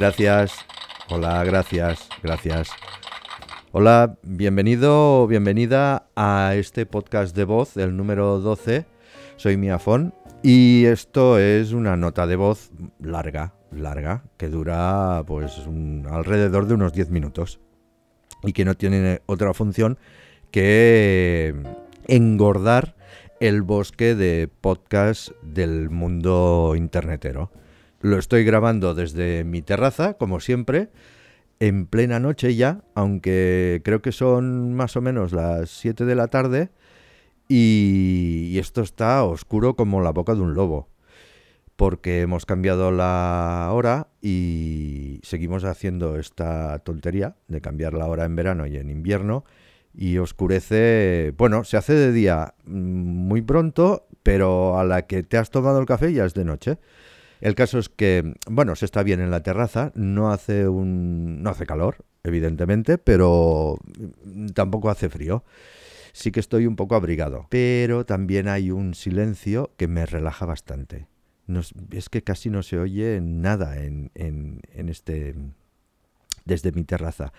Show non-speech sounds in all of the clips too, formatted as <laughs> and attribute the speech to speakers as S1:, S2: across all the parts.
S1: Gracias. Hola, gracias, gracias. Hola, bienvenido o bienvenida a este podcast de voz, el número 12. Soy Miafón y esto es una nota de voz larga, larga, que dura pues alrededor de unos 10 minutos y que no tiene otra función que engordar el bosque de podcast del mundo internetero. Lo estoy grabando desde mi terraza, como siempre, en plena noche ya, aunque creo que son más o menos las 7 de la tarde y, esto está oscuro como la boca de un lobo, porque hemos cambiado la hora y seguimos haciendo esta tontería de cambiar la hora en verano y en invierno y oscurece, bueno, se hace de día mm, muy pronto, pero a la que te has tomado el café ya es de noche. El caso es que, bueno, se está bien en la terraza, no hace un no hace calor, evidentemente, pero tampoco hace frío. Sí que estoy un poco abrigado, pero también hay un silencio que me relaja bastante. es que casi no se oye nada en, en, en este desde mi terraza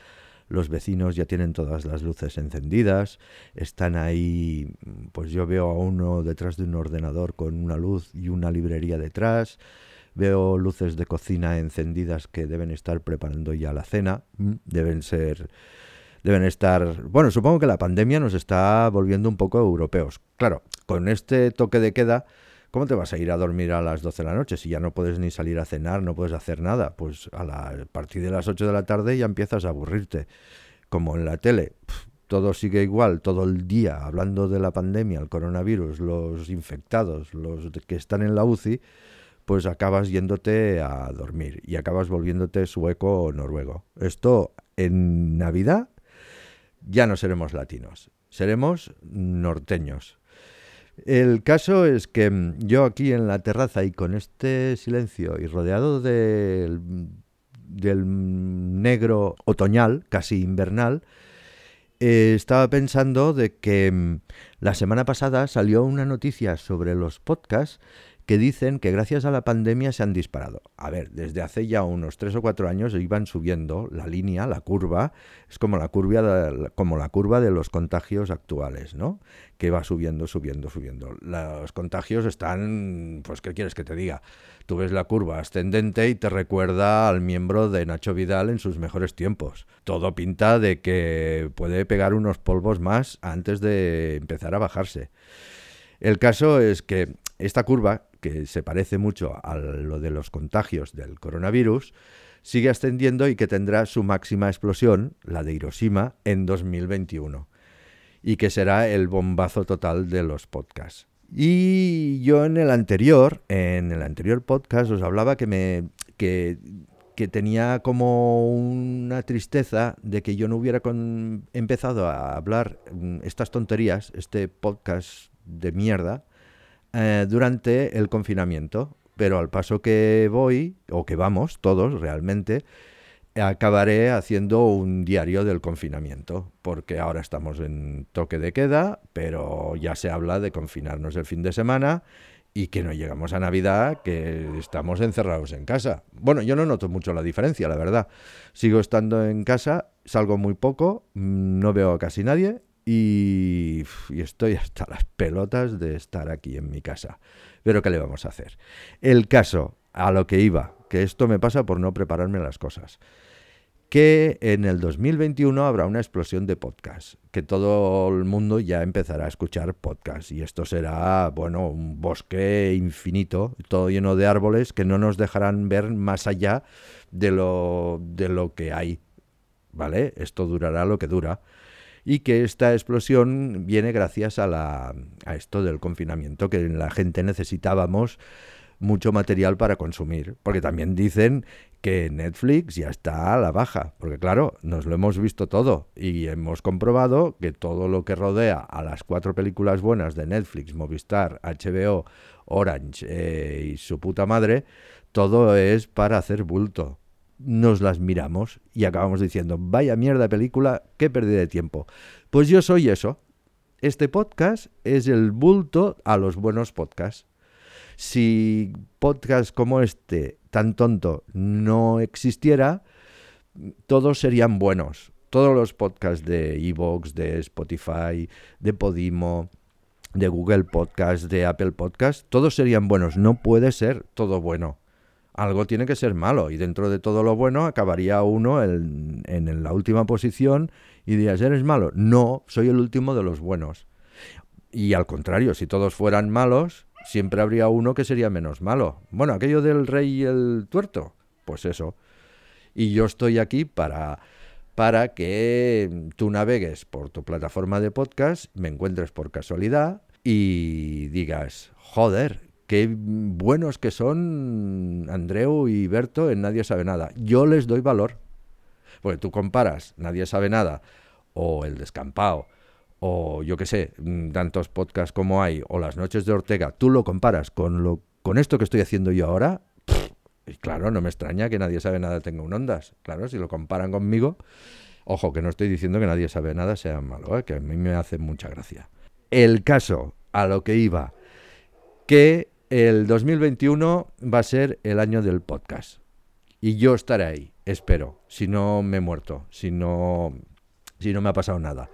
S1: los vecinos ya tienen todas las luces encendidas, están ahí, pues yo veo a uno detrás de un ordenador con una luz y una librería detrás, Veo luces de cocina encendidas que deben estar preparando ya la cena. Mm, deben ser deben estar... Bueno, supongo que la pandemia nos está volviendo un poco europeos. Claro, con este toque de queda, ¿cómo te vas a ir a dormir a las 12 de la noche si ya no puedes ni salir a cenar, no puedes hacer nada? Pues a, la, partir de las 8 de la tarde ya empiezas a aburrirte. Como en la tele, todo sigue igual, todo el día hablando de la pandemia, el coronavirus, los infectados, los que están en la UCI, pues acabas yéndote a dormir y acabas volviéndote sueco o noruego. Esto en Navidad ya no seremos latinos, seremos norteños. El caso es que yo aquí en la terraza y con este silencio y rodeado del, del negro otoñal, casi invernal, eh, estaba pensando de que la semana pasada salió una noticia sobre los podcasts que dicen que gracias a la pandemia se han disparado. A ver, desde hace ya unos tres o cuatro años iban subiendo la línea, la curva, es como la curva de, como la curva de los contagios actuales, ¿no? Que va subiendo, subiendo, subiendo. Los contagios están, pues, ¿qué quieres que te diga? Tú ves la curva ascendente y te recuerda al miembro de Nacho Vidal en sus mejores tiempos. Todo pinta de que puede pegar unos polvos más antes de empezar a bajarse. El caso es que esta curva, que se parece mucho a lo de los contagios del coronavirus, sigue ascendiendo y que tendrá su máxima explosión, la de Hiroshima, en 2021, y que será el bombazo total de los podcasts. Y yo en el anterior, en el anterior podcast os hablaba que me que, que tenía como una tristeza de que yo no hubiera empezado a hablar mm, estas tonterías, este podcast de mierda eh, durante el confinamiento. Pero al paso que voy, o que vamos todos realmente, acabaré haciendo un diario del confinamiento, porque ahora estamos en toque de queda, pero ya se habla de confinarnos el fin de semana y que no llegamos a Navidad, que estamos encerrados en casa. Bueno, yo no noto mucho la diferencia, la verdad. Sigo estando en casa, salgo muy poco, no veo a casi nadie y, estoy hasta las pelotas de estar aquí en mi casa. Pero ¿qué le vamos a hacer? El caso, a lo que iba, que esto me pasa por no prepararme las cosas. Que en el 2021 habrá una explosión de podcasts, que todo el mundo ya empezará a escuchar podcasts y esto será, bueno, un bosque infinito, todo lleno de árboles que no nos dejarán ver más allá de lo, de lo que hay. ¿Vale? Esto durará lo que dura y que esta explosión viene gracias a, la, a esto del confinamiento, que la gente necesitábamos mucho material para consumir, porque también dicen que Netflix ya está a la baja, porque claro, nos lo hemos visto todo y hemos comprobado que todo lo que rodea a las cuatro películas buenas de Netflix, Movistar, HBO, Orange eh, y su puta madre, todo es para hacer bulto nos las miramos y acabamos diciendo, vaya mierda película, qué pérdida de tiempo. Pues yo soy eso. Este podcast es el bulto a los buenos podcasts. Si podcasts como este tan tonto no existiera, todos serían buenos. Todos los podcasts de Evox, de Spotify, de Podimo, de Google Podcast, de Apple Podcast, todos serían buenos. No puede ser todo bueno. Algo tiene que ser malo y dentro de todo lo bueno acabaría uno en, en la última posición y dirías, ¿eres malo? No, soy el último de los buenos. Y al contrario, si todos fueran malos, siempre habría uno que sería menos malo. Bueno, aquello del rey y el tuerto, pues eso. Y yo estoy aquí para, para que tú navegues por tu plataforma de podcast, me encuentres por casualidad y digas, joder, qué buenos que son Andreu y Berto en Nadie sabe nada. Yo les doy valor. Porque tú comparas Nadie sabe nada o El descampado o yo qué sé, tantos podcasts como hay, o las noches de Ortega, tú lo comparas con, lo, con esto que estoy haciendo yo ahora, y claro, no me extraña que nadie sabe nada tenga un ondas. Claro, si lo comparan conmigo, ojo, que no estoy diciendo que nadie sabe nada sea malo, ¿eh? que a mí me hace mucha gracia. El caso, a lo que iba, que el 2021 va a ser el año del podcast. Y yo estaré ahí, espero, si no me he muerto, si no, si no me ha pasado nada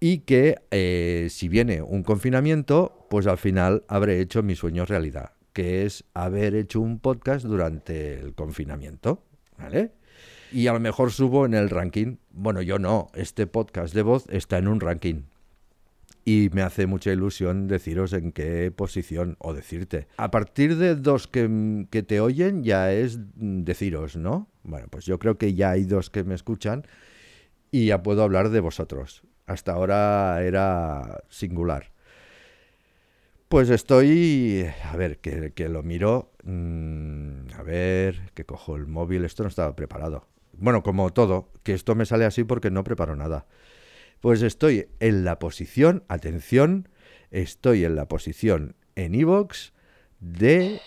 S1: y que eh, si viene un confinamiento, pues al final habré hecho mi sueño realidad, que es haber hecho un podcast durante el confinamiento, ¿vale? Y a lo mejor subo en el ranking. Bueno, yo no, este podcast de voz está en un ranking. Y me hace mucha ilusión deciros en qué posición o decirte. A partir de dos que, que te oyen ya es deciros, ¿no? Bueno, pues yo creo que ya hay dos que me escuchan y ya puedo hablar de vosotros hasta ahora era singular. Pues estoy, a ver, que, lo miro, mm, a ver, que cojo el móvil, esto no estaba preparado. Bueno, como todo, que esto me sale así porque no preparo nada. Pues estoy en la posición, atención, estoy en la posición en iVoox de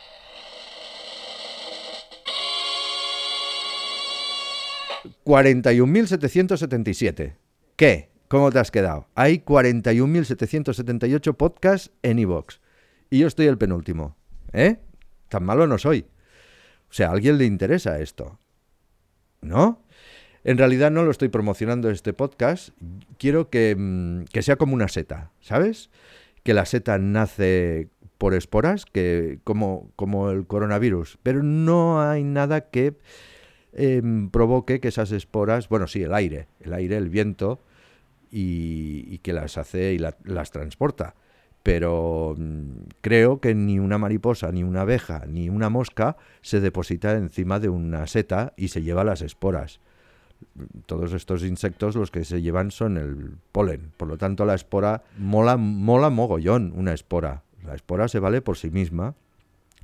S1: 41.777. ¿Qué? ¿Cómo te has quedado? Hay 41.778 podcasts en iVoox. Y yo estoy el penúltimo. ¿Eh? Tan malo no soy. O sea, a alguien le interesa esto. ¿No? En realidad no lo estoy promocionando este podcast. Quiero que, mm, que sea como una seta, ¿sabes? Que la seta nace por esporas, que como, como el coronavirus. Pero no hay nada que em, provoque que esas esporas, bueno, sí, el aire, el aire, el viento, y, que las hace y las transporta. Pero mm, creo que ni una mariposa, ni una abeja, ni una mosca se deposita encima de una seta y se lleva las esporas. Todos estos insectos los que se llevan son el polen. Por lo tanto, la espora mola, mola mogollón una espora. La espora se vale por sí misma.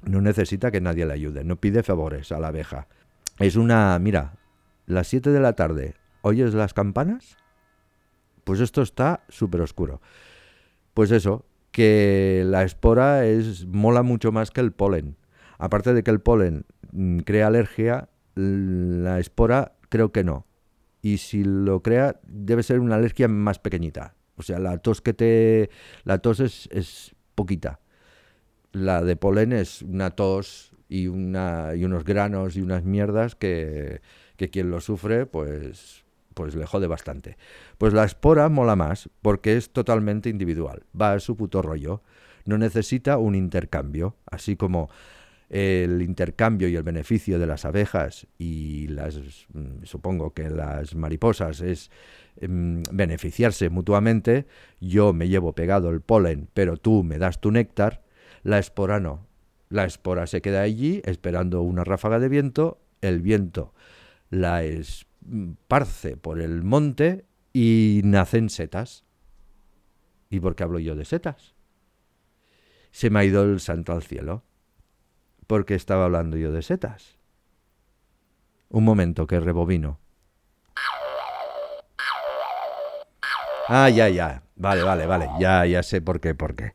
S1: No necesita que nadie le ayude. No pide favores a la abeja. Es una... Mira, las 7 de la tarde, ¿oyes las campanas? Pues esto está súper oscuro. Pues eso, que la espora es, mola mucho más que el polen. Aparte de que el polen mm, crea alergia, la espora creo que no. Y si lo crea, debe ser una alergia más pequeñita. O sea, la tos que te. La tos es, es poquita. La de polen es una tos y, una, y unos granos y unas mierdas que, que quien lo sufre, pues pues le jode bastante. Pues la espora mola más porque es totalmente individual, va a su puto rollo, no necesita un intercambio, así como el intercambio y el beneficio de las abejas y las mm, supongo que las mariposas es em, beneficiarse mutuamente, yo me llevo pegado el polen, pero tú me das tu néctar, la espora no. La espora se queda allí esperando una ráfaga de viento, el viento la es parce por el monte y nacen setas. ¿Y por qué hablo yo de setas? Se me ha ido el santo al cielo. Porque estaba hablando yo de setas. Un momento que rebobino. Ah, ya, ya. Vale, vale, vale. Ya, ya sé por qué, por qué.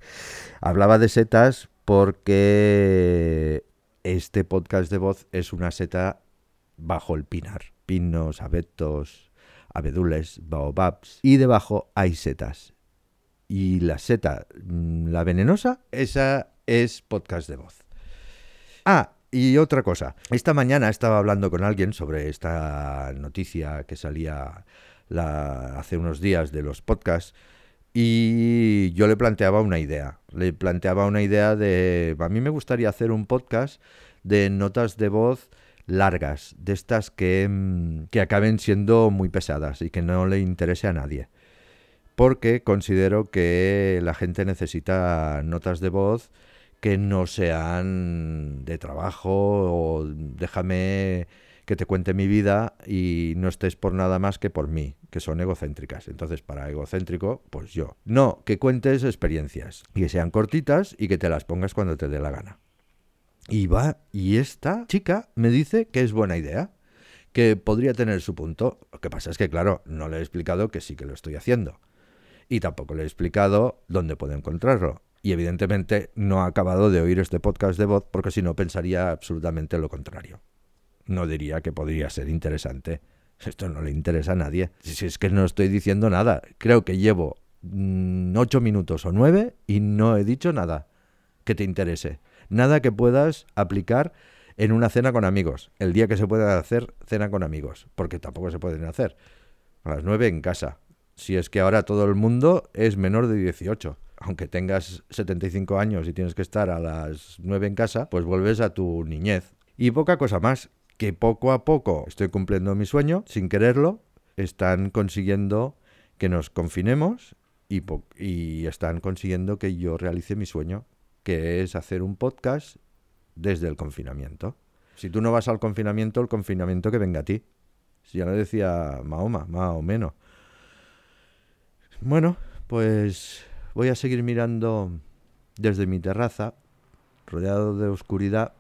S1: Hablaba de setas porque este podcast de voz es una seta bajo el pinar pinos, abetos, abedules, baobabs, y debajo hay setas. Y la seta, mm, la venenosa, esa es podcast de voz. Ah, Y otra cosa, esta mañana estaba hablando con alguien sobre esta noticia que salía la, hace unos días de los podcasts y yo le planteaba una idea. Le planteaba una idea de, a mí me gustaría hacer un podcast de notas de voz largas, de estas que, mm, que acaben siendo muy pesadas y que no le interese a nadie. Porque considero que la gente necesita notas de voz que no sean de trabajo o déjame que te cuente mi vida y no estés por nada más que por mí, que son egocéntricas. Entonces, para egocéntrico, pues yo. No, que cuentes experiencias y que sean cortitas y que te las pongas cuando te dé la gana. Y va, y esta chica me dice que es buena idea, que podría tener su punto. Lo que pasa es que, claro, no le he explicado que sí que lo estoy haciendo. Y tampoco le he explicado dónde puedo encontrarlo. Y evidentemente no ha acabado de oír este podcast de voz porque si no pensaría absolutamente lo contrario. No diría que podría ser interesante. Esto no le interesa a nadie. Si es que no estoy diciendo nada. Creo que llevo mm, ocho minutos o nueve y no he dicho nada que te interese. Nada que puedas aplicar en una cena con amigos. El día que se pueda hacer cena con amigos. Porque tampoco se pueden hacer. A las nueve en casa. Si es que ahora todo el mundo es menor de 18 aunque tengas 75 años y tienes que estar a las 9 en casa, pues vuelves a tu niñez. Y poca cosa más, que poco a poco estoy cumpliendo mi sueño, sin quererlo, están consiguiendo que nos confinemos y, están consiguiendo que yo realice mi sueño, que es hacer un podcast desde el confinamiento. Si tú no vas al confinamiento, el confinamiento que venga a ti. Si ya lo decía Mahoma, más o menos. Bueno, pues Voy a seguir mirando desde mi terraza, rodeado de oscuridad,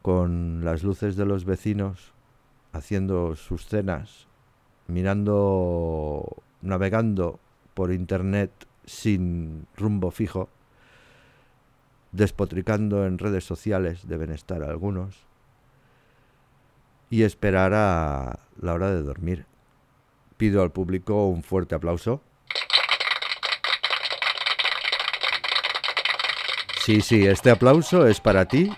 S1: con las luces de los vecinos haciendo sus cenas, mirando, navegando por internet sin rumbo fijo, despotricando en redes sociales, deben estar algunos, y esperar a la hora de dormir. Pido al público un fuerte aplauso. Sí, sí, este aplauso es para ti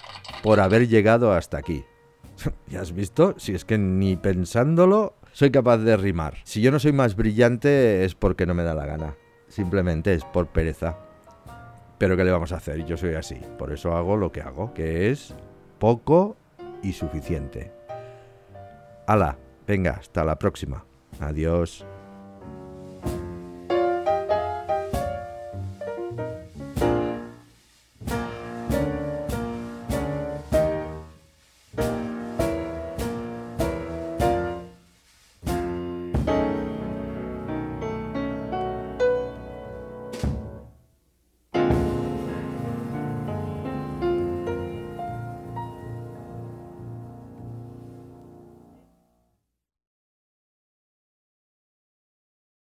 S1: por haber llegado hasta aquí. <laughs> ¿Ya has visto? Si es que ni pensándolo soy capaz de rimar. Si yo no soy más brillante es porque no me da la gana. Simplemente es por pereza. Pero ¿qué le vamos a hacer? Yo soy así. Por eso hago lo que hago, que es poco y suficiente. Hala, venga, hasta la próxima. Adiós.